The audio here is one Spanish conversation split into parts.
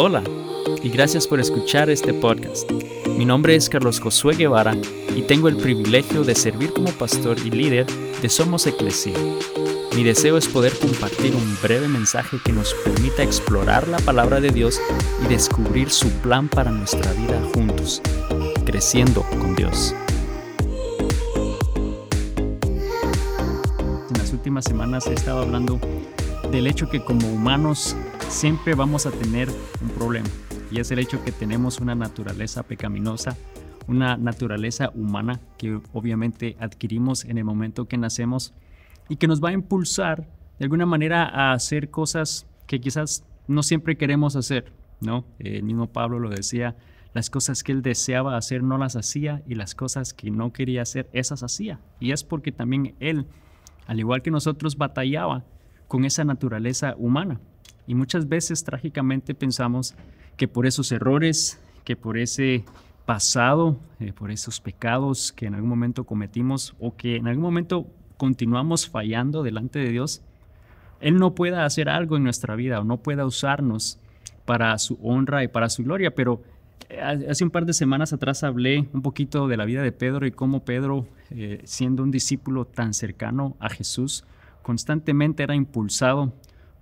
Hola y gracias por escuchar este podcast. Mi nombre es Carlos Josué Guevara y tengo el privilegio de servir como pastor y líder de Somos Eclesia. Mi deseo es poder compartir un breve mensaje que nos permita explorar la palabra de Dios y descubrir su plan para nuestra vida juntos, creciendo con Dios. En las últimas semanas he estado hablando del hecho que como humanos siempre vamos a tener un problema y es el hecho que tenemos una naturaleza pecaminosa, una naturaleza humana que obviamente adquirimos en el momento que nacemos y que nos va a impulsar de alguna manera a hacer cosas que quizás no siempre queremos hacer, ¿no? El mismo Pablo lo decía, las cosas que él deseaba hacer no las hacía y las cosas que no quería hacer, esas hacía. Y es porque también él, al igual que nosotros, batallaba con esa naturaleza humana. Y muchas veces trágicamente pensamos que por esos errores, que por ese pasado, eh, por esos pecados que en algún momento cometimos o que en algún momento continuamos fallando delante de Dios, Él no pueda hacer algo en nuestra vida o no pueda usarnos para su honra y para su gloria. Pero eh, hace un par de semanas atrás hablé un poquito de la vida de Pedro y cómo Pedro, eh, siendo un discípulo tan cercano a Jesús, constantemente era impulsado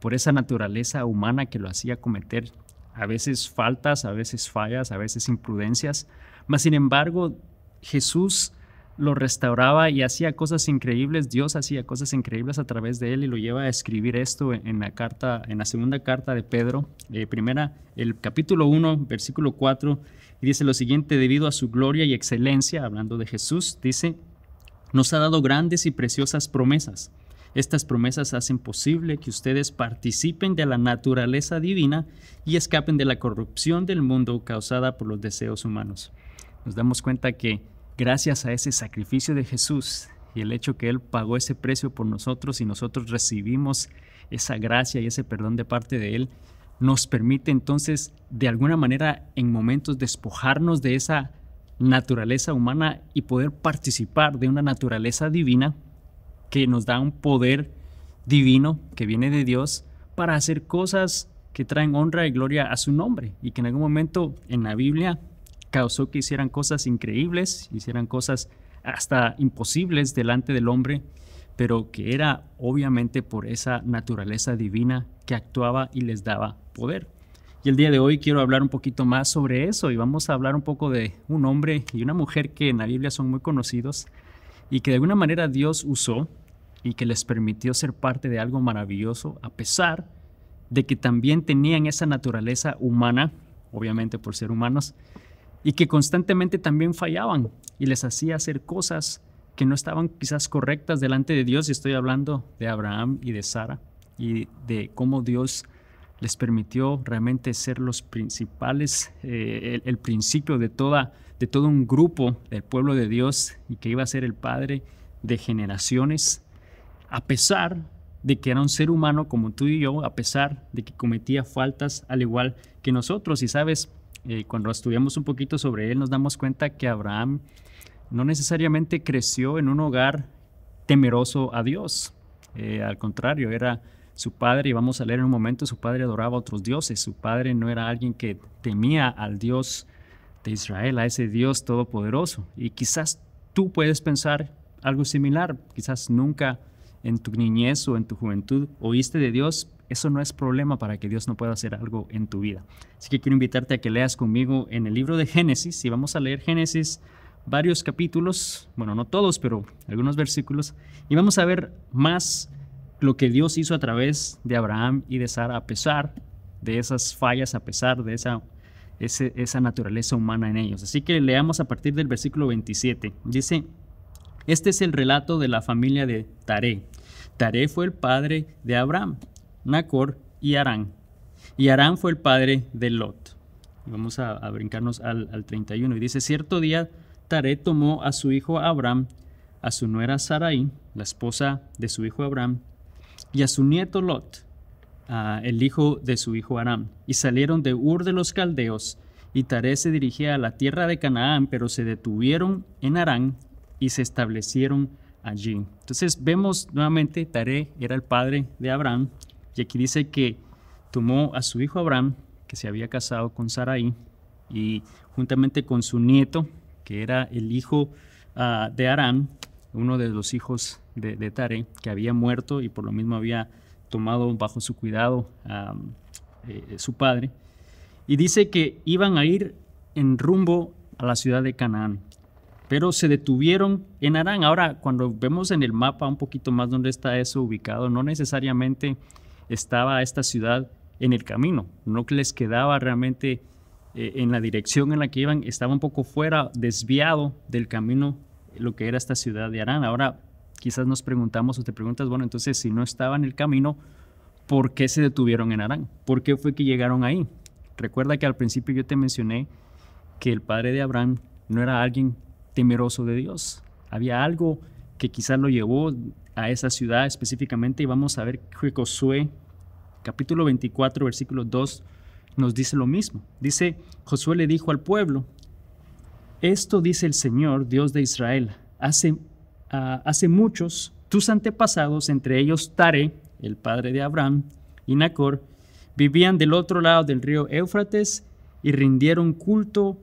por esa naturaleza humana que lo hacía cometer a veces faltas, a veces fallas, a veces imprudencias, mas sin embargo Jesús lo restauraba y hacía cosas increíbles, Dios hacía cosas increíbles a través de él y lo lleva a escribir esto en la carta, en la segunda carta de Pedro, eh, primera, el capítulo 1, versículo 4, y dice lo siguiente, debido a su gloria y excelencia, hablando de Jesús, dice, nos ha dado grandes y preciosas promesas estas promesas hacen posible que ustedes participen de la naturaleza divina y escapen de la corrupción del mundo causada por los deseos humanos. Nos damos cuenta que gracias a ese sacrificio de Jesús y el hecho que Él pagó ese precio por nosotros y nosotros recibimos esa gracia y ese perdón de parte de Él, nos permite entonces de alguna manera en momentos despojarnos de esa naturaleza humana y poder participar de una naturaleza divina que nos da un poder divino que viene de Dios para hacer cosas que traen honra y gloria a su nombre y que en algún momento en la Biblia causó que hicieran cosas increíbles, hicieran cosas hasta imposibles delante del hombre, pero que era obviamente por esa naturaleza divina que actuaba y les daba poder. Y el día de hoy quiero hablar un poquito más sobre eso y vamos a hablar un poco de un hombre y una mujer que en la Biblia son muy conocidos y que de alguna manera Dios usó y que les permitió ser parte de algo maravilloso, a pesar de que también tenían esa naturaleza humana, obviamente por ser humanos, y que constantemente también fallaban y les hacía hacer cosas que no estaban quizás correctas delante de Dios. Y estoy hablando de Abraham y de Sara y de cómo Dios les permitió realmente ser los principales, eh, el, principio de, toda, de todo un grupo del pueblo de Dios y que iba a ser el padre de generaciones, a pesar de que era un ser humano como tú y yo, a pesar de que cometía faltas al igual que nosotros. Y sabes, eh, cuando estudiamos un poquito sobre él, nos damos cuenta que Abraham no necesariamente creció en un hogar temeroso a Dios. Eh, al contrario, era su padre, y vamos a leer en un momento, su padre adoraba a otros dioses, su padre no era alguien que temía al Dios de Israel, a ese Dios todopoderoso. Y quizás tú puedes pensar algo similar, quizás nunca en tu niñez o en tu juventud oíste de Dios, eso no es problema para que Dios no pueda hacer algo en tu vida. Así que quiero invitarte a que leas conmigo en el libro de Génesis, y vamos a leer Génesis varios capítulos, bueno, no todos, pero algunos versículos, y vamos a ver más lo que Dios hizo a través de Abraham y de Sara, a pesar de esas fallas, a pesar de esa, esa naturaleza humana en ellos. Así que leamos a partir del versículo 27. Dice, este es el relato de la familia de Taré. Taré fue el padre de Abraham, Nacor y Arán. Y Arán fue el padre de Lot. Vamos a, brincarnos al, al 31. Y dice, cierto día Taré tomó a su hijo Abraham, a su nuera Sarai, la esposa de su hijo Abraham, y a su nieto Lot, el hijo de su hijo Aram, y salieron de Ur de los Caldeos, y Taré se dirigía a la tierra de Canaán, pero se detuvieron en Arán y se establecieron allí. Entonces vemos nuevamente, Taré era el padre de Abraham, y aquí dice que tomó a su hijo Abraham, que se había casado con Sarai y juntamente con su nieto, que era el hijo ah, de Arán, uno de los hijos de, de, Tare, que había muerto y por lo mismo había tomado bajo su cuidado a eh, su padre. Y dice que iban a ir en rumbo a la ciudad de Canaán, pero se detuvieron en Arán. Ahora, cuando vemos en el mapa un poquito más dónde está eso ubicado, no necesariamente estaba esta ciudad en el camino, no les quedaba realmente eh, en la dirección en la que iban, estaba un poco fuera, desviado del camino, lo que era esta ciudad de Arán. Ahora, quizás nos preguntamos o te preguntas, bueno, entonces si no estaba en el camino, ¿por qué se detuvieron en Arán? ¿Por qué fue que llegaron ahí? Recuerda que al principio yo te mencioné que el padre de Abraham no era alguien temeroso de Dios. Había algo que quizás lo llevó a esa ciudad específicamente y vamos a ver que Josué capítulo 24 versículo 2 nos dice lo mismo. Dice, Josué le dijo al pueblo, esto dice el Señor, Dios de Israel, hace, ah, hace muchos tus antepasados, entre ellos Tare, el padre de Abraham, y Nacor, vivían del otro lado del río Éufrates y rindieron culto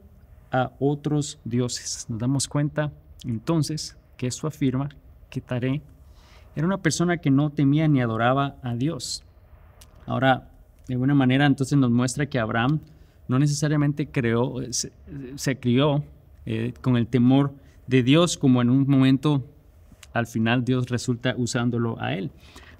a otros dioses. Nos damos cuenta entonces que esto afirma que Tare era una persona que no temía ni adoraba a Dios. Ahora, de alguna manera entonces nos muestra que Abraham no necesariamente creó, se, crió eh, con el temor de Dios como en un momento al final Dios resulta usándolo a él.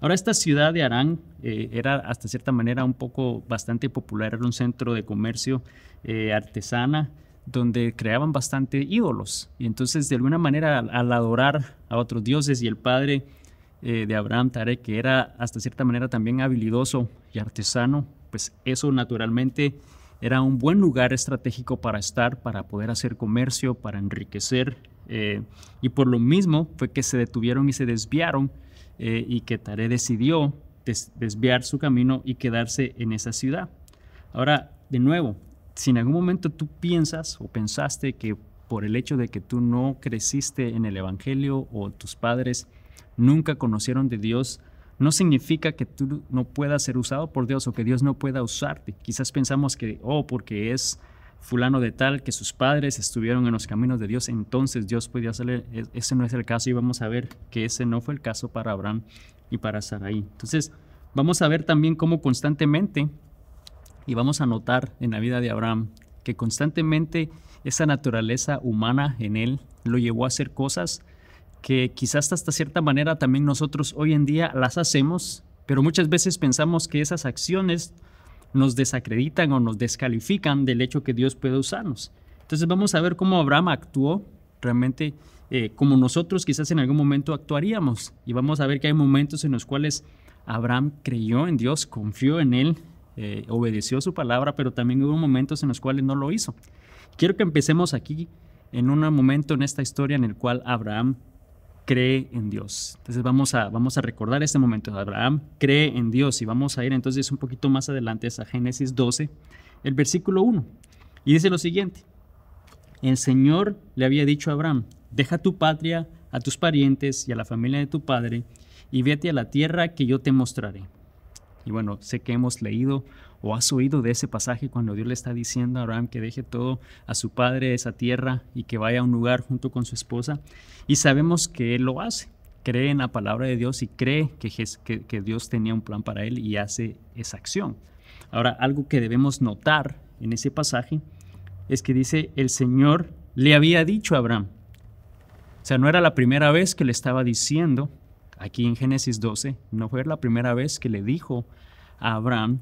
Ahora esta ciudad de Arán eh, era hasta cierta manera un poco bastante popular, era un centro de comercio eh, artesana donde creaban bastante ídolos. Y entonces de alguna manera al, adorar a otros dioses y el padre de Abraham, Tarek, que era hasta cierta manera también habilidoso y artesano, pues eso naturalmente era un buen lugar estratégico para estar, para poder hacer comercio, para enriquecer. y por lo mismo fue que se detuvieron y se desviaron eh, y que Tare decidió desviar su camino y quedarse en esa ciudad. Ahora, de nuevo, si en algún momento tú piensas o pensaste que por el hecho de que tú no creciste en el Evangelio o tus padres nunca conocieron de Dios, no significa que tú no puedas ser usado por Dios o que Dios no pueda usarte. Quizás pensamos que, oh, porque es fulano de tal, que sus padres estuvieron en los caminos de Dios, entonces Dios podía hacerle, ese no es el caso y vamos a ver que ese no fue el caso para Abraham y para Sarai. Entonces, vamos a ver también cómo constantemente, y vamos a notar en la vida de Abraham, que constantemente esa naturaleza humana en él lo llevó a hacer cosas que quizás hasta cierta manera también nosotros hoy en día las hacemos, pero muchas veces pensamos que esas acciones nos desacreditan o nos descalifican del hecho que Dios puede usarnos. Entonces vamos a ver cómo Abraham actuó realmente eh, como nosotros quizás en algún momento actuaríamos. Y vamos a ver que hay momentos en los cuales Abraham creyó en Dios, confió en Él, eh, obedeció su palabra, pero también hubo momentos en los cuales no lo hizo. Quiero que empecemos aquí en un momento en esta historia en el cual Abraham cree en Dios. Entonces vamos a, vamos a recordar este momento. Abraham cree en Dios y vamos a ir entonces un poquito más adelante a Génesis 12, el versículo 1. Y dice lo siguiente. El Señor le había dicho a Abraham, deja tu patria, a tus parientes y a la familia de tu padre y vete a la tierra que yo te mostraré. Y bueno, sé que hemos leído o has oído de ese pasaje cuando Dios le está diciendo a Abraham que deje todo a su padre, esa tierra, y que vaya a un lugar junto con su esposa. Y sabemos que él lo hace. Cree en la palabra de Dios y cree que, que, Dios tenía un plan para él y hace esa acción. Ahora, algo que debemos notar en ese pasaje es que dice, el Señor le había dicho a Abraham. O sea, no era la primera vez que le estaba diciendo, aquí en Génesis 12, no fue la primera vez que le dijo a Abraham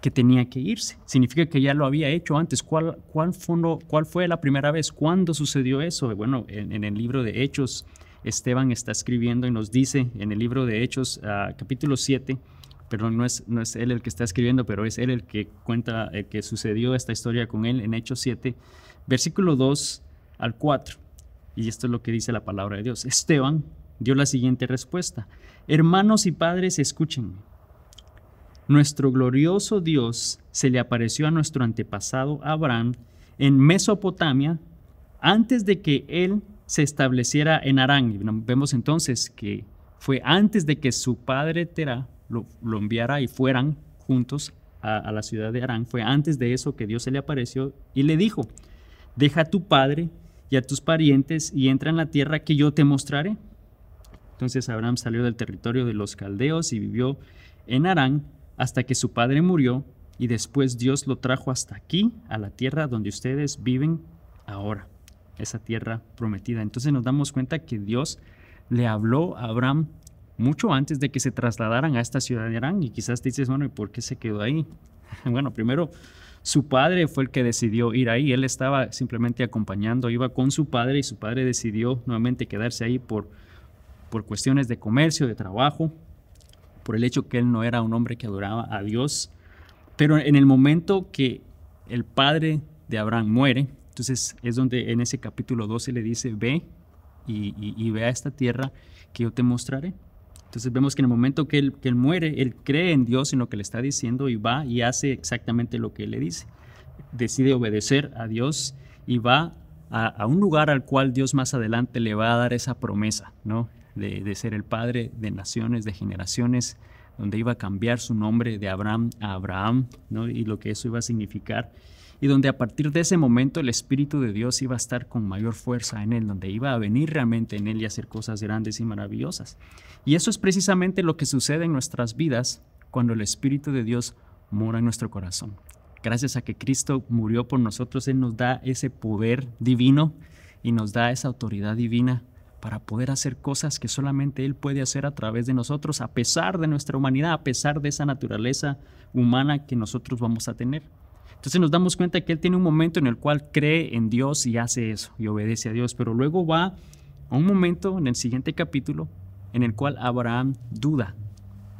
que tenía que irse. Significa que ya lo había hecho antes. ¿Cuál, cuál, fue, la primera vez? ¿Cuándo sucedió eso? Bueno, en, el libro de Hechos, Esteban está escribiendo y nos dice en el libro de Hechos, uh, capítulo 7, pero no es, no es él el que está escribiendo, pero es él el que cuenta el que sucedió esta historia con él en Hechos 7, versículo 2 al 4. Y esto es lo que dice la palabra de Dios. Esteban dio la siguiente respuesta. Hermanos y padres, escúchenme nuestro glorioso Dios se le apareció a nuestro antepasado Abraham en Mesopotamia antes de que él se estableciera en Arán. Vemos entonces que fue antes de que su padre Terah lo, enviara y fueran juntos a, la ciudad de Arán, fue antes de eso que Dios se le apareció y le dijo, deja a tu padre y a tus parientes y entra en la tierra que yo te mostraré. Entonces Abraham salió del territorio de los caldeos y vivió en Arán hasta que su padre murió y después Dios lo trajo hasta aquí, a la tierra donde ustedes viven ahora, esa tierra prometida. Entonces nos damos cuenta que Dios le habló a Abraham mucho antes de que se trasladaran a esta ciudad de Arán. Y quizás dices, bueno, ¿y por qué se quedó ahí? Bueno, primero, su padre fue el que decidió ir ahí. Él estaba simplemente acompañando, iba con su padre y su padre decidió nuevamente quedarse ahí por, por cuestiones de comercio, de trabajo, por el hecho que él no era un hombre que adoraba a Dios. Pero en el momento que el padre de Abraham muere, entonces es donde en ese capítulo 12 le dice, ve y, ve a esta tierra que yo te mostraré. Entonces vemos que en el momento que él, muere, él cree en Dios, en lo que le está diciendo y va y hace exactamente lo que le dice. Decide obedecer a Dios y va a, un lugar al cual Dios más adelante le va a dar esa promesa, ¿no? De, ser el padre de naciones, de generaciones, donde iba a cambiar su nombre de Abraham a Abraham. Y lo que eso iba a significar y donde a partir de ese momento el Espíritu de Dios iba a estar con mayor fuerza en él, donde iba a venir realmente en él y hacer cosas grandes y maravillosas. Y eso es precisamente lo que sucede en nuestras vidas cuando el Espíritu de Dios mora en nuestro corazón. Gracias a que Cristo murió por nosotros, Él nos da ese poder divino y nos da esa autoridad divina para poder hacer cosas que solamente Él puede hacer a través de nosotros, a pesar de nuestra humanidad, a pesar de esa naturaleza humana que nosotros vamos a tener. Entonces nos damos cuenta que él tiene un momento en el cual cree en Dios y hace eso y obedece a Dios, pero luego va a un momento en el siguiente capítulo en el cual Abraham duda,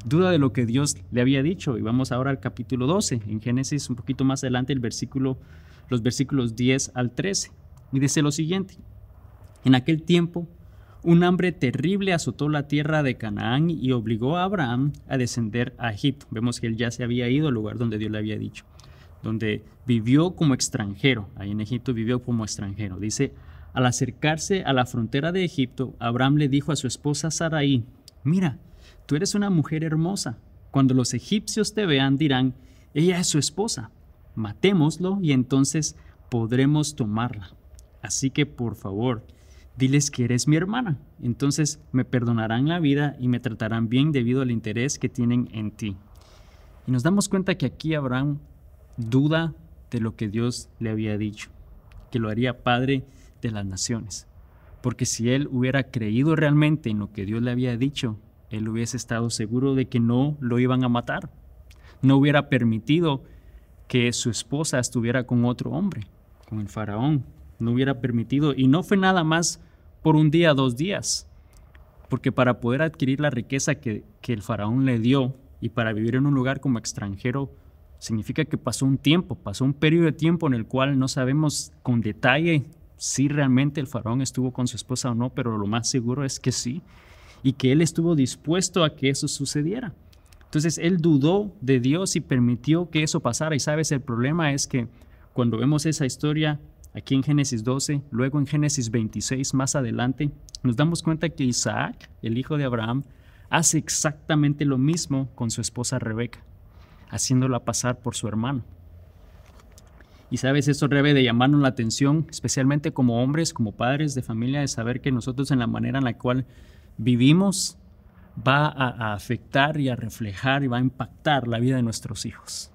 duda de lo que Dios le había dicho. Y vamos ahora al capítulo 12, en Génesis un poquito más adelante, el versículo, los versículos 10 al 13. Y dice lo siguiente, en aquel tiempo un hambre terrible azotó la tierra de Canaán y obligó a Abraham a descender a Egipto. Vemos que él ya se había ido al lugar donde Dios le había dicho donde vivió como extranjero. Ahí en Egipto vivió como extranjero. Dice, al acercarse a la frontera de Egipto, Abraham le dijo a su esposa Sarai, mira, tú eres una mujer hermosa. Cuando los egipcios te vean dirán, ella es su esposa. Matémoslo y entonces podremos tomarla. Así que por favor, diles que eres mi hermana. Entonces me perdonarán la vida y me tratarán bien debido al interés que tienen en ti. Y nos damos cuenta que aquí Abraham duda de lo que Dios le había dicho, que lo haría Padre de las naciones. Porque si él hubiera creído realmente en lo que Dios le había dicho, él hubiese estado seguro de que no lo iban a matar. No hubiera permitido que su esposa estuviera con otro hombre, con el faraón. No hubiera permitido, y no fue nada más por un día, dos días, porque para poder adquirir la riqueza que, el faraón le dio y para vivir en un lugar como extranjero, significa que pasó un tiempo, pasó un periodo de tiempo en el cual no sabemos con detalle si realmente el faraón estuvo con su esposa o no, pero lo más seguro es que sí, y que él estuvo dispuesto a que eso sucediera. Entonces él dudó de Dios y permitió que eso pasara. Y sabes, el problema es que cuando vemos esa historia aquí en Génesis 12, luego en Génesis 26, más adelante, nos damos cuenta que Isaac, el hijo de Abraham, hace exactamente lo mismo con su esposa Rebeca haciéndola pasar por su hermano. Y sabes, eso debe de llamarnos la atención, especialmente como hombres, como padres de familia, de saber que nosotros en la manera en la cual vivimos va a, afectar y a reflejar y va a impactar la vida de nuestros hijos.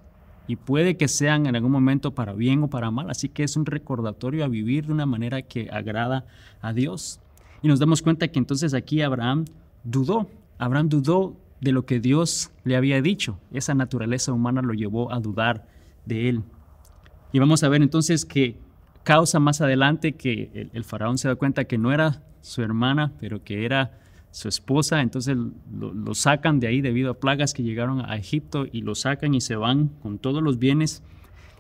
Y puede que sean en algún momento para bien o para mal, así que es un recordatorio a vivir de una manera que agrada a Dios. Y nos damos cuenta que entonces aquí Abraham dudó, Abraham dudó de lo que Dios le había dicho. Esa naturaleza humana lo llevó a dudar de él. Y vamos a ver entonces que causa más adelante que el, faraón se da cuenta que no era su hermana, pero que era su esposa. Entonces lo, sacan de ahí debido a plagas que llegaron a Egipto y lo sacan y se van con todos los bienes.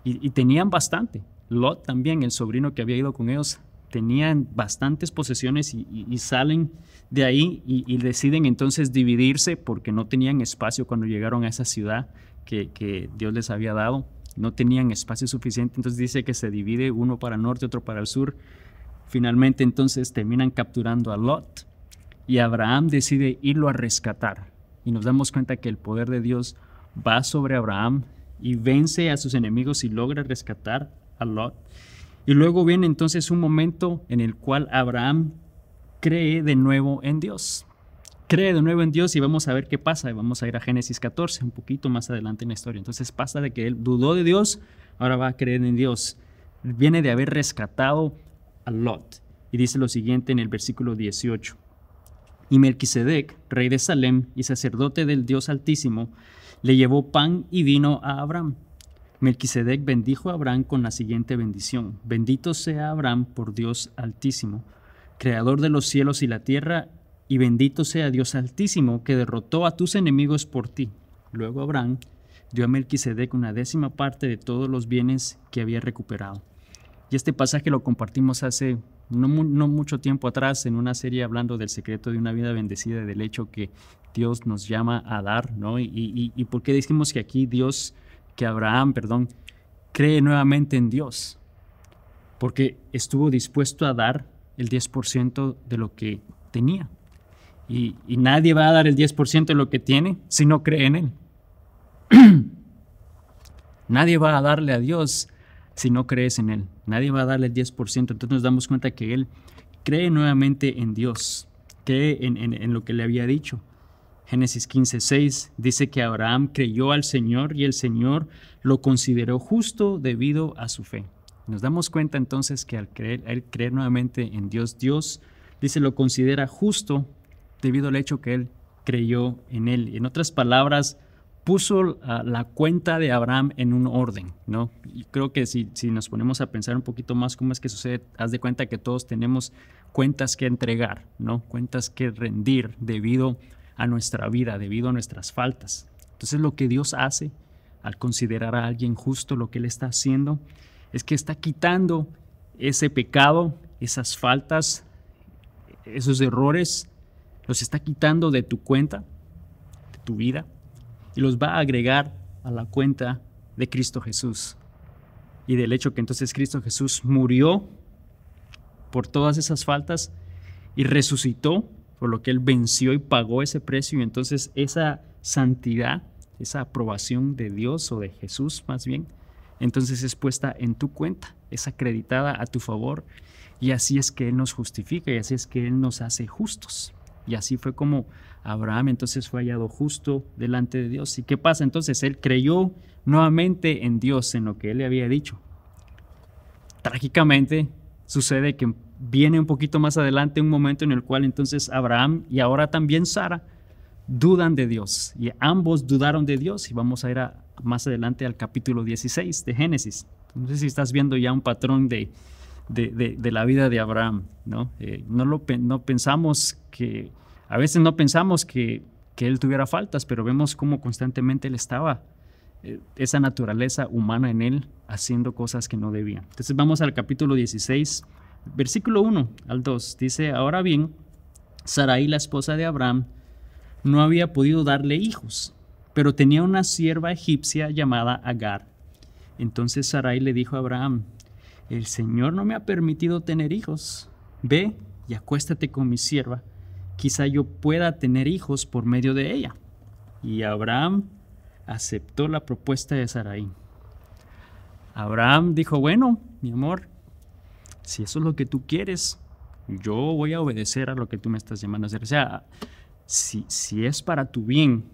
Y, tenían bastante. Lot también, el sobrino que había ido con ellos, tenían bastantes posesiones y salen de ahí y, deciden entonces dividirse porque no tenían espacio cuando llegaron a esa ciudad que, Dios les había dado. No tenían espacio suficiente, entonces dice que se divide uno para el norte, otro para el sur. Finalmente entonces terminan capturando a Lot y Abraham decide irlo a rescatar. Y nos damos cuenta que el poder de Dios va sobre Abraham y vence a sus enemigos y logra rescatar a Lot. Y luego viene entonces un momento en el cual Abraham cree de nuevo en Dios. Cree de nuevo en Dios y vamos a ver qué pasa. Vamos a ir a Génesis 14, un poquito más adelante en la historia. Entonces pasa de que él dudó de Dios, ahora va a creer en Dios. Viene de haber rescatado a Lot. Y dice lo siguiente en el versículo 18. Y Melquisedec, rey de Salem y sacerdote del Dios Altísimo, le llevó pan y vino a Abraham. Melquisedec bendijo a Abraham con la siguiente bendición: Bendito sea Abraham por Dios Altísimo, creador de los cielos y la tierra, y bendito sea Dios Altísimo que derrotó a tus enemigos por ti. Luego Abraham dio a Melquisedec una décima parte de todos los bienes que había recuperado. Y este pasaje lo compartimos hace no, mucho tiempo atrás en una serie hablando del secreto de una vida bendecida, del hecho que Dios nos llama a dar, ¿no? Y, y, por qué decimos que aquí Dios, que Abraham, perdón, cree nuevamente en Dios, porque estuvo dispuesto a dar el 10% de lo que tenía. Y, y, nadie va a dar el 10% de lo que tiene si no cree en Él. nadie va a darle a Dios si no crees en Él. Nadie va a darle el 10%. Entonces nos damos cuenta que Él cree nuevamente en Dios, cree en, lo que le había dicho. Génesis 15, 6 dice que Abraham creyó al Señor y el Señor lo consideró justo debido a su fe. Nos damos cuenta entonces que al creer, él creer nuevamente en Dios, Dios dice lo considera justo debido al hecho que él creyó en él. En otras palabras, puso la cuenta de Abraham en un orden, ¿no? Y creo que si, si nos ponemos a pensar un poquito más cómo es que sucede, haz de cuenta que todos tenemos cuentas que entregar, ¿no? Cuentas que rendir debido a nuestra vida, debido a nuestras faltas. Entonces lo que Dios hace al considerar a alguien justo, lo que Él está haciendo, es que está quitando ese pecado, esas faltas, esos errores, los está quitando de tu cuenta, de tu vida, y los va a agregar a la cuenta de Cristo Jesús. Y del hecho que entonces Cristo Jesús murió por todas esas faltas y resucitó, por lo que Él venció y pagó ese precio. Y entonces esa santidad, esa aprobación de Dios o de Jesús más bien, entonces es puesta en tu cuenta, es acreditada a tu favor. Y así es que Él nos justifica y así es que Él nos hace justos. Y así fue como Abraham entonces fue hallado justo delante de Dios. ¿Y qué pasa? Entonces él creyó nuevamente en Dios, en lo que él le había dicho. Trágicamente sucede que viene un poquito más adelante un momento en el cual entonces Abraham y ahora también Sara dudan de Dios. Y ambos dudaron de Dios. Y vamos a ir más adelante al capítulo 16 de Génesis. No sé si estás viendo ya un patrón de, de, la vida de Abraham. ¿no? Eh, no, lo, no pensamos que a veces no pensamos que, él tuviera faltas, pero vemos cómo constantemente él estaba, eh, esa naturaleza humana en él, haciendo cosas que no debía. Entonces vamos al capítulo 16, versículo 1 al 2. Dice, ahora bien, Sarai, la esposa de Abraham, no había podido darle hijos, pero tenía una sierva egipcia llamada Agar. Entonces Sarai le dijo a Abraham, el Señor no me ha permitido tener hijos. Ve y acuéstate con mi sierva quizá yo pueda tener hijos por medio de ella. Y Abraham aceptó la propuesta de Sarai. Abraham dijo, bueno, mi amor, si eso es lo que tú quieres, yo voy a obedecer a lo que tú me estás llamando a hacer. O sea, si, si es para tu bien,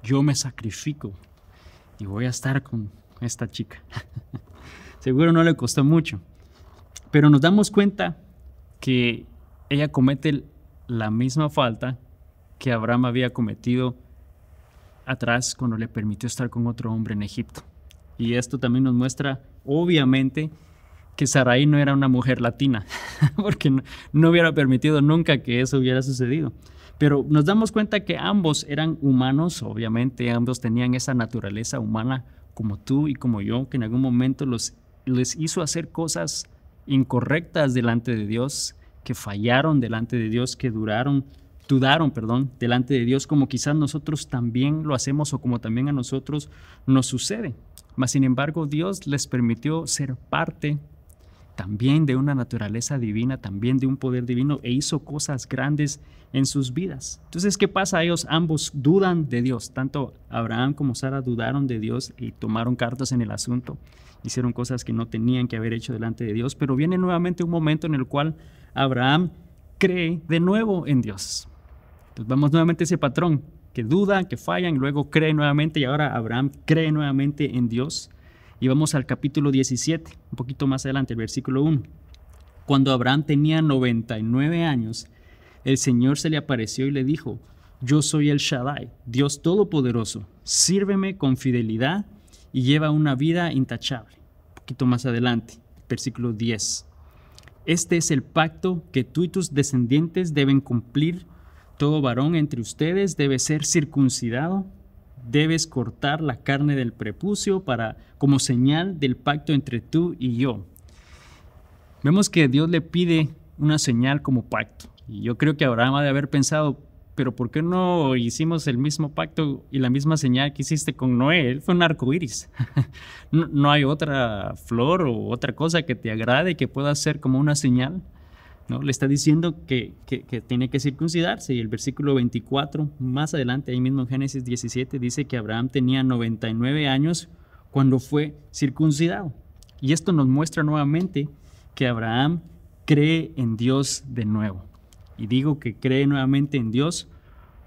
yo me sacrifico y voy a estar con esta chica. Seguro no le costó mucho. Pero nos damos cuenta que ella comete la misma falta que Abraham había cometido atrás cuando le permitió estar con otro hombre en Egipto. Y esto también nos muestra, obviamente, que Sarai no era una mujer latina, porque no, hubiera permitido nunca que eso hubiera sucedido. Pero nos damos cuenta que ambos eran humanos, obviamente, ambos tenían esa naturaleza humana como tú y como yo, que en algún momento los, les hizo hacer cosas incorrectas delante de Dios, que fallaron delante de Dios, que duraron, dudaron, perdón, delante de Dios, como quizás nosotros también lo hacemos o como también a nosotros nos sucede. Mas sin embargo, Dios les permitió ser parte también de una naturaleza divina, también de un poder divino, e hizo cosas grandes en sus vidas. Entonces, ¿qué pasa? Ellos ambos dudan de Dios. Tanto Abraham como Sara dudaron de Dios y tomaron cartas en el asunto. Hicieron cosas que no tenían que haber hecho delante de Dios. Pero viene nuevamente un momento en el cual Abraham cree de nuevo en Dios. Vamos nuevamente a ese patrón, que dudan, que fallan, luego cree nuevamente y ahora Abraham cree nuevamente en Dios. Y vamos al capítulo 17, un poquito más adelante, el versículo 1. Cuando Abraham tenía 99 años, el Señor se le apareció y le dijo, yo soy el Shaddai, Dios Todopoderoso, sírveme con fidelidad y lleva una vida intachable. Un poquito más adelante, versículo 10. Este es el pacto que tú y tus descendientes deben cumplir. Todo varón entre ustedes debe ser circuncidado debes cortar la carne del prepucio para como señal del pacto entre tú y yo. Vemos que Dios le pide una señal como pacto. Y yo creo que Abraham ha de haber pensado, pero ¿por qué no hicimos el mismo pacto y la misma señal que hiciste con Noé? Él fue un arco iris. no, no, hay otra flor o otra cosa que te agrade que pueda ser como una señal. Le está diciendo que, tiene que circuncidarse y el versículo 24, más adelante, ahí mismo en Génesis 17, dice que Abraham tenía 99 años cuando fue circuncidado. Y esto nos muestra nuevamente que Abraham cree en Dios de nuevo. Y digo que cree nuevamente en Dios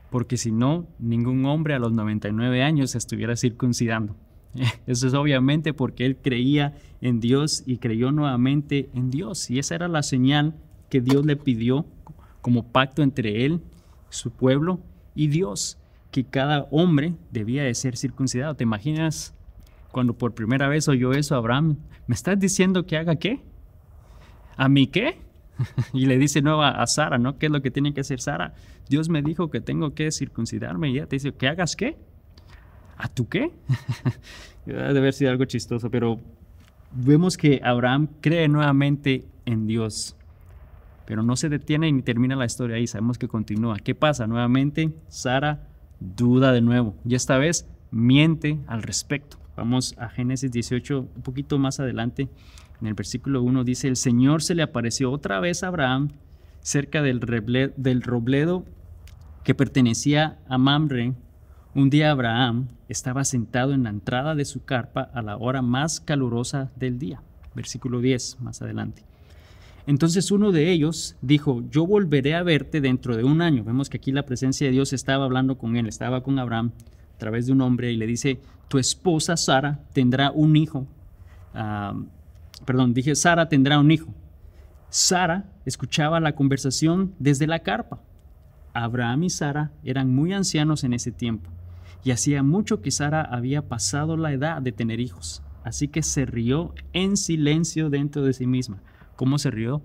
porque si no, ningún hombre a los 99 años se estuviera circuncidando. Eso es obviamente porque él creía en Dios y creyó nuevamente en Dios. Y esa era la señal que Dios le pidió como pacto entre él, su pueblo y Dios, que cada hombre debía de ser circuncidado. ¿Te imaginas cuando por primera vez oyó eso Abraham? ¿Me estás diciendo que haga qué? ¿A mí qué? y le dice no a, Sara, ¿no? ¿Qué es lo que tiene que hacer Sara? Dios me dijo que tengo que circuncidarme y ella te dice, ¿que hagas qué? ¿A tú qué? Debe haber sido algo chistoso, pero vemos que Abraham cree nuevamente en Dios. Pero no se detiene ni termina la historia ahí, sabemos que continúa. ¿Qué pasa? Nuevamente, Sara duda de nuevo y esta vez miente al respecto. Vamos a Génesis 18, un poquito más adelante, en el versículo 1 dice, el Señor se le apareció otra vez a Abraham cerca del, robledo que pertenecía a Mamre. Un día Abraham estaba sentado en la entrada de su carpa a la hora más calurosa del día. Versículo 10, más adelante. Entonces uno de ellos dijo, yo volveré a verte dentro de un año. Vemos que aquí la presencia de Dios estaba hablando con él, estaba con Abraham a través de un hombre y le dice, tu esposa Sara tendrá un hijo. Perdón, dije, Sara tendrá un hijo. Sara escuchaba la conversación desde la carpa. Abraham y Sara eran muy ancianos en ese tiempo y hacía mucho que Sara había pasado la edad de tener hijos. Así que se rió en silencio dentro de sí misma. ¿Cómo se rió?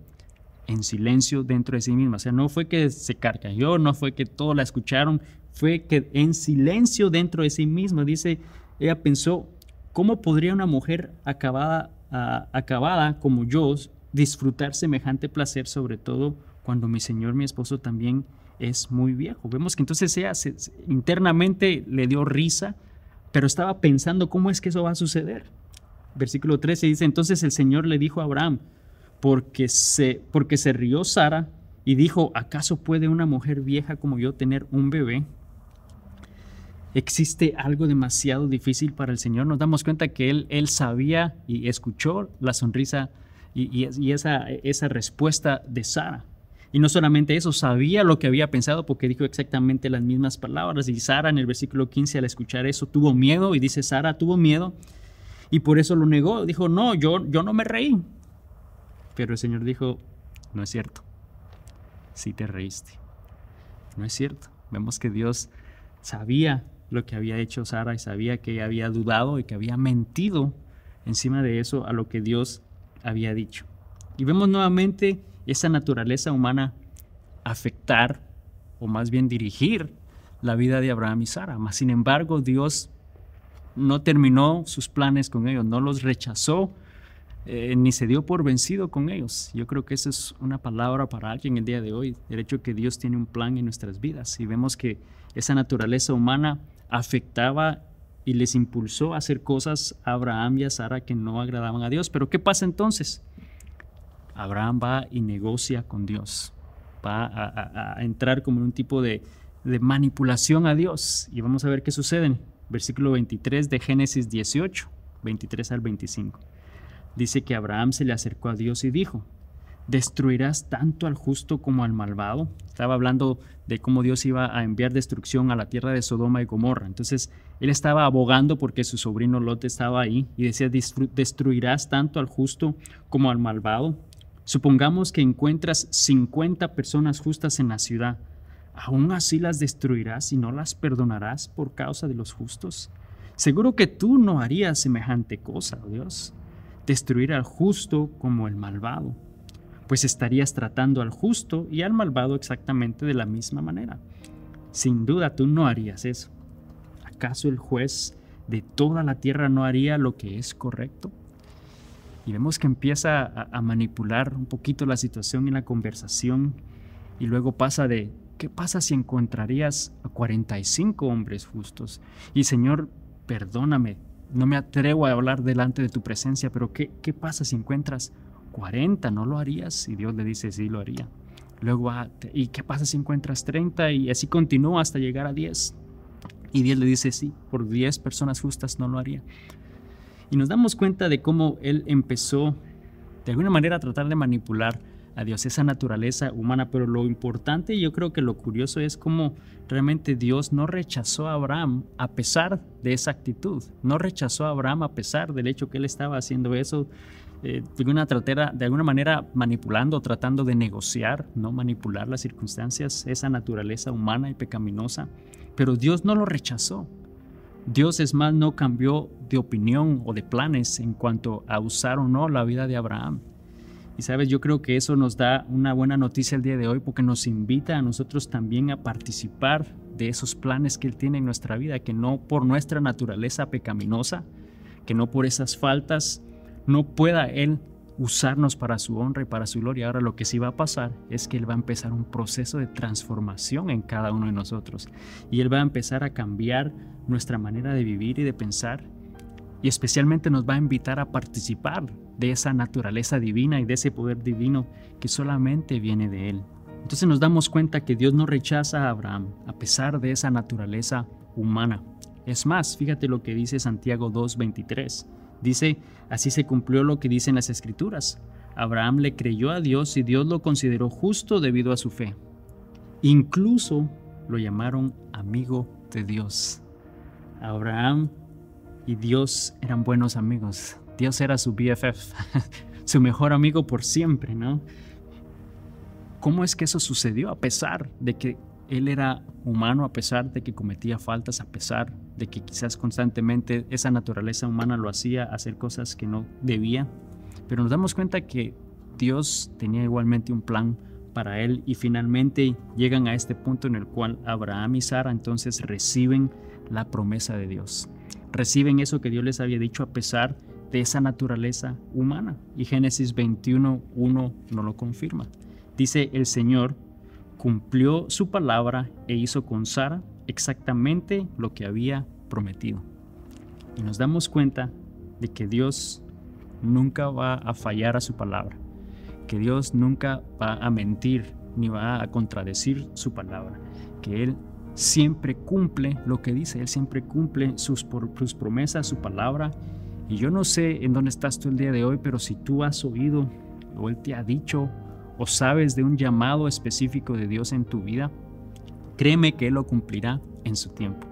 En silencio dentro de sí misma. O sea, no fue que se carcajó, no fue que todos la escucharon, fue que en silencio dentro de sí misma, dice, ella pensó, ¿cómo podría una mujer acabada, acabada como yo disfrutar semejante placer, sobre todo cuando mi señor, mi esposo, también es muy viejo? Vemos que entonces ella internamente le dio risa, pero estaba pensando cómo es que eso va a suceder. Versículo 13 dice, entonces el Señor le dijo a Abraham, porque se, porque se rió Sara y dijo, ¿acaso puede una mujer vieja como yo tener un bebé? ¿Existe algo demasiado difícil para el Señor? Nos damos cuenta que Él, él sabía y escuchó la sonrisa y, esa, esa respuesta de Sara. Y no solamente eso, sabía lo que había pensado porque dijo exactamente las mismas palabras. Y Sara en el versículo 15 al escuchar eso tuvo miedo y dice, Sara tuvo miedo y por eso lo negó. Dijo, no, yo, yo no me reí. Pero el Señor dijo, no es cierto, sí te reíste. No es cierto. Vemos que Dios sabía lo que había hecho Sara y sabía que había dudado y que había mentido encima de eso a lo que Dios había dicho. Y vemos nuevamente esa naturaleza humana afectar o más bien dirigir la vida de Abraham y Sara. Mas, sin embargo, Dios no terminó sus planes con ellos, no los rechazó, eh, ni se dio por vencido con ellos. Yo creo que esa es una palabra para alguien el día de hoy, el hecho que Dios tiene un plan en nuestras vidas y vemos que esa naturaleza humana afectaba y les impulsó a hacer cosas a Abraham y a Sara que no agradaban a Dios. Pero ¿qué pasa entonces? Abraham va y negocia con Dios. Va a, entrar como en un tipo de, de, manipulación a Dios. Y vamos a ver qué sucede. Versículo 23 de Génesis 18, 23 al 25. Dice que Abraham se le acercó a Dios y dijo, ¿destruirás tanto al justo como al malvado? Estaba hablando de cómo Dios iba a enviar destrucción a la tierra de Sodoma y Gomorra. Entonces, él estaba abogando porque su sobrino Lot estaba ahí y decía, ¿destruirás tanto al justo como al malvado? Supongamos que encuentras 50 personas justas en la ciudad. ¿Aún así las destruirás y no las perdonarás por causa de los justos? Seguro que tú no harías semejante cosa, Dios. Destruir al justo como el malvado pues estarías tratando al justo y al malvado exactamente de la misma manera. Sin duda tú no harías eso. ¿Acaso el juez de toda la tierra no haría lo que es correcto? Y vemos que empieza a, manipular un poquito la situación en la conversación y luego pasa de, ¿qué pasa si encontrarías a 45 hombres justos? Y Señor, perdóname, no me atrevo a hablar delante de tu presencia, pero ¿qué, qué pasa si encuentras 40, ¿no lo harías? Y Dios le dice, sí, lo haría. Luego, ¿y qué pasa si encuentras 30? Y así continúa hasta llegar a 10. Y Dios le dice, sí, por 10 personas justas no lo haría. Y nos damos cuenta de cómo Él empezó, de alguna manera, a tratar de manipular a Dios, esa naturaleza humana. Pero lo importante, yo creo que lo curioso es cómo realmente Dios no rechazó a Abraham a pesar de esa actitud. No rechazó a Abraham a pesar del hecho que él estaba haciendo eso eh, de, alguna tratera, de alguna manera manipulando, tratando de negociar, no manipular las circunstancias, esa naturaleza humana y pecaminosa. Pero Dios no lo rechazó. Dios es más no cambió de opinión o de planes en cuanto a usar o no la vida de Abraham. Y sabes, yo creo que eso nos da una buena noticia el día de hoy porque nos invita a nosotros también a participar de esos planes que Él tiene en nuestra vida, que no por nuestra naturaleza pecaminosa, que no por esas faltas no pueda Él usarnos para su honra y para su gloria. Ahora lo que sí va a pasar es que Él va a empezar un proceso de transformación en cada uno de nosotros. Y Él va a empezar a cambiar nuestra manera de vivir y de pensar. Y especialmente nos va a invitar a participar de esa naturaleza divina y de ese poder divino que solamente viene de Él. Entonces nos damos cuenta que Dios no rechaza a Abraham a pesar de esa naturaleza humana. Es más, fíjate lo que dice Santiago 2.23. Dice, así se cumplió lo que dicen las escrituras. Abraham le creyó a Dios y Dios lo consideró justo debido a su fe. Incluso lo llamaron amigo de Dios. Abraham y Dios eran buenos amigos. Dios era su BFF, su mejor amigo por siempre, ¿no? ¿Cómo es que eso sucedió a pesar de que él era humano a pesar de que cometía faltas, a pesar de que quizás constantemente esa naturaleza humana lo hacía hacer cosas que no debía. Pero nos damos cuenta que Dios tenía igualmente un plan para él y finalmente llegan a este punto en el cual Abraham y Sara entonces reciben la promesa de Dios. Reciben eso que Dios les había dicho a pesar de esa naturaleza humana. Y Génesis 21.1 no lo confirma. Dice el Señor cumplió su palabra e hizo con Sara exactamente lo que había prometido. Y nos damos cuenta de que Dios nunca va a fallar a su palabra, que Dios nunca va a mentir ni va a contradecir su palabra, que Él siempre cumple lo que dice, Él siempre cumple sus, promesas, su palabra. Y yo no sé en dónde estás tú el día de hoy, pero si tú has oído o Él te ha dicho o sabes de un llamado específico de Dios en tu vida, créeme que Él lo cumplirá en su tiempo.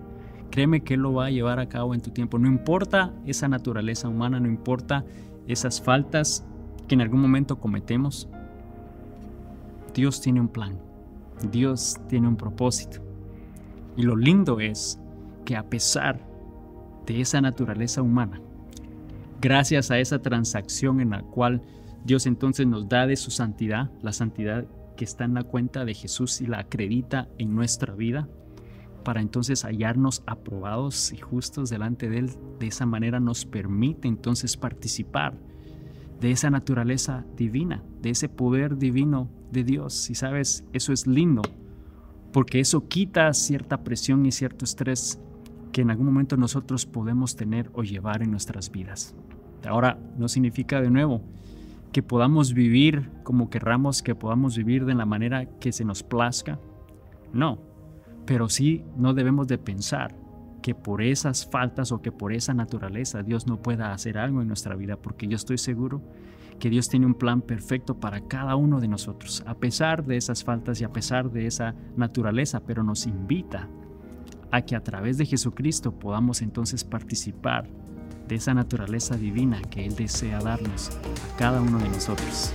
Créeme que Él lo va a llevar a cabo en tu tiempo. No importa esa naturaleza humana, no importa esas faltas que en algún momento cometemos. Dios tiene un plan. Dios tiene un propósito. Y lo lindo es que a pesar de esa naturaleza humana, gracias a esa transacción en la cual Dios entonces nos da de su santidad, la santidad que está en la cuenta de Jesús y la acredita en nuestra vida, para entonces hallarnos aprobados y justos delante de Él. De esa manera nos permite entonces participar de esa naturaleza divina, de ese poder divino de Dios. Y sabes, eso es lindo, porque eso quita cierta presión y cierto estrés que en algún momento nosotros podemos tener o llevar en nuestras vidas. Ahora, no significa de nuevo que podamos vivir como querramos, que podamos vivir de la manera que se nos plazca. No, pero sí no debemos de pensar que por esas faltas o que por esa naturaleza Dios no pueda hacer algo en nuestra vida, porque yo estoy seguro que Dios tiene un plan perfecto para cada uno de nosotros, a pesar de esas faltas y a pesar de esa naturaleza, pero nos invita a que a través de Jesucristo podamos entonces participar de esa naturaleza divina que Él desea darnos a cada uno de nosotros.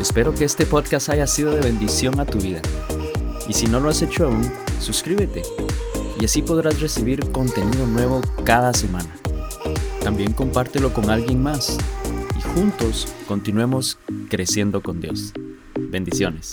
Espero que este podcast haya sido de bendición a tu vida. Y si no lo has hecho aún, suscríbete y así podrás recibir contenido nuevo cada semana. También compártelo con alguien más y juntos continuemos creciendo con Dios. Bendiciones.